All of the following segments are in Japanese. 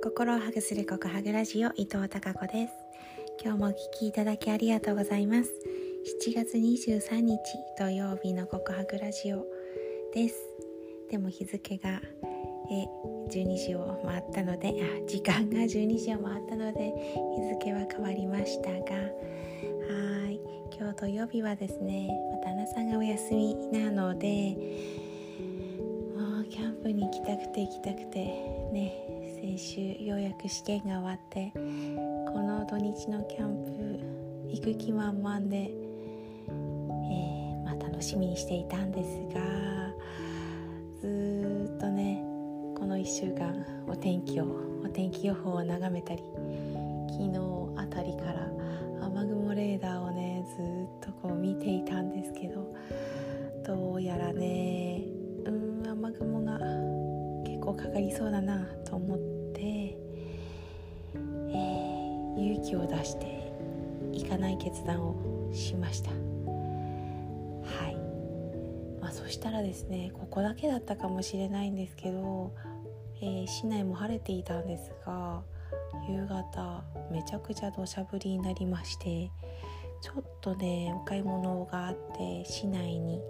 心をハグする告白ラジオ伊藤孝子です。今日もお聞きいただきありがとうございます。7月23日土曜日の告白ラジオです。でも日付がえ12時を回ったのであ時間が12時を回ったので日付は変わりましたがはい。今日土曜日はですねま旦那さんがお休みなのでもうキャンプに行きたくて行きたくてね。先週ようやく試験が終わってこの土日のキャンプ行く気満々で、えー、まあ、楽しみにしていたんですがずっとねこの1週間お天気をお天気予報を眺めたり昨日あたりから雨雲レーダーりそうだなと思って、えー、勇気を出して行かない決断をしました。はい。まあそしたらですねここだけだったかもしれないんですけど、えー、市内も晴れていたんですが夕方めちゃくちゃ土砂降りになりましてちょっとねお買い物があって市内に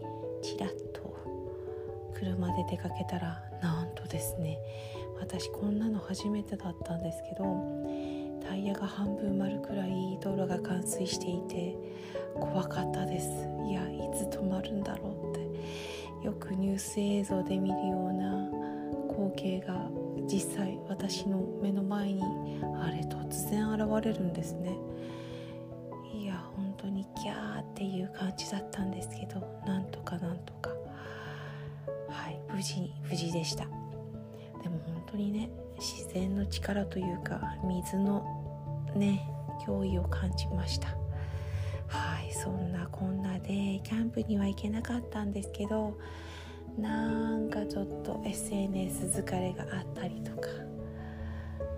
ちらっと車で出かけたらなんですね。私こんなの初めてだったんですけどタイヤが半分丸くらい道路が冠水していて怖かったです。いやいつ止まるんだろうって。よくニュース映像で見るような光景が実際私の目の前にあれ突然現れるんですね。いや本当にギャーっていう感じだったんですけどなんとかなんとか。はい無事に無事でした。でも本当にね自然の力というか水のね脅威を感じました。はいそんなこんなでキャンプには行けなかったんですけどなんかちょっと SNS 疲れがあったりとか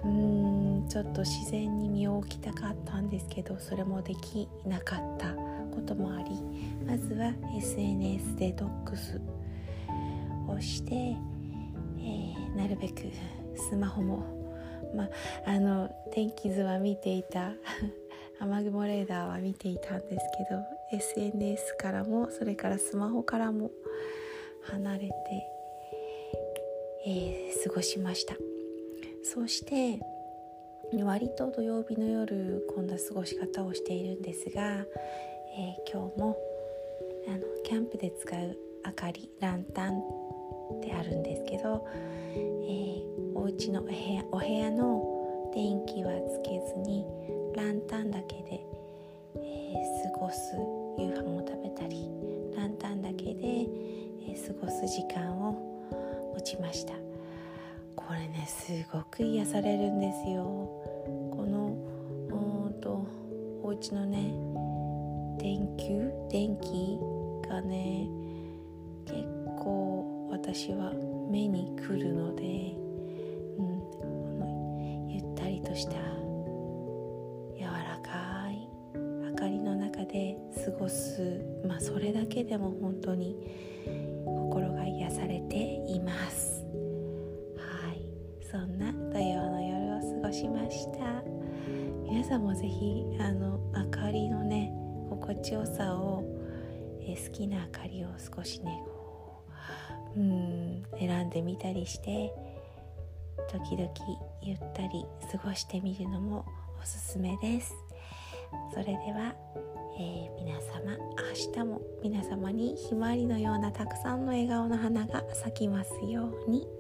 うーんちょっと自然に身を置きたかったんですけどそれもできなかったこともありまずは SNS デトックスをして、ー、なるべくスマホも、まあ、の天気図は見ていた 雨雲レーダーは見ていたんですけど SNS からもそれからスマホからも離れて、えー、過ごしました。そして割と土曜日の夜こんな過ごし方をしているんですが、えー、今日もあのキャンプで使う明かりランタンってあるんですけど、えー、お家のお部屋お部屋の電気はつけずにランタンだけで、えー、過ごす夕飯を食べたりランタンだけで、えー、過ごす時間を持ちました。これねすごく癒されるんですよ。このうんとお家のね電球？電気がね結構私は目に来るので、うん、このゆったりとした柔らかい明かりの中で過ごす、まあ、それだけでも本当に心が癒されています。はい。そんな土曜の夜を過ごしました。皆さんもぜひあの明かりのね心地よさを、え好きな明かりを少しねうん選んでみたりして時々ゆったり過ごしてみるのもおすすめですそれでは、えー、皆様明日も皆様にひまわりのようなたくさんの笑顔の花が咲きますように。